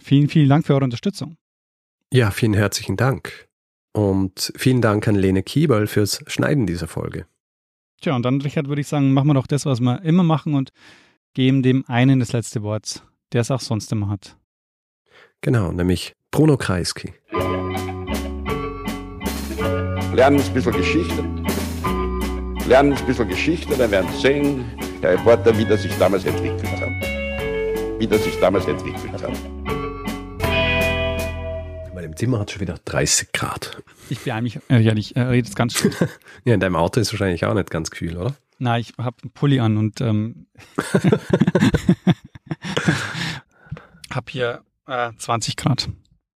Vielen, vielen Dank für eure Unterstützung. Ja, vielen herzlichen Dank. Und vielen Dank an Lene Kiebel fürs Schneiden dieser Folge. Tja, und dann, Richard, würde ich sagen, machen wir doch das, was wir immer machen und geben dem einen das letzte Wort, der es auch sonst immer hat. Genau, nämlich Bruno Kreisky. Lernen ein bisschen Geschichte. Lernen ein bisschen Geschichte, dann werden Sie sehen, der Reporter, wie das sich damals entwickelt hat. Wie das sich damals entwickelt hat. In meinem Zimmer hat es schon wieder 30 Grad. Ich beeile mich, äh, ja, ich äh, rede jetzt ganz schön. *laughs* ja, in deinem Auto ist es wahrscheinlich auch nicht ganz kühl, oder? Nein, ich habe einen Pulli an und ähm, *laughs* *laughs* habe hier äh, 20 Grad.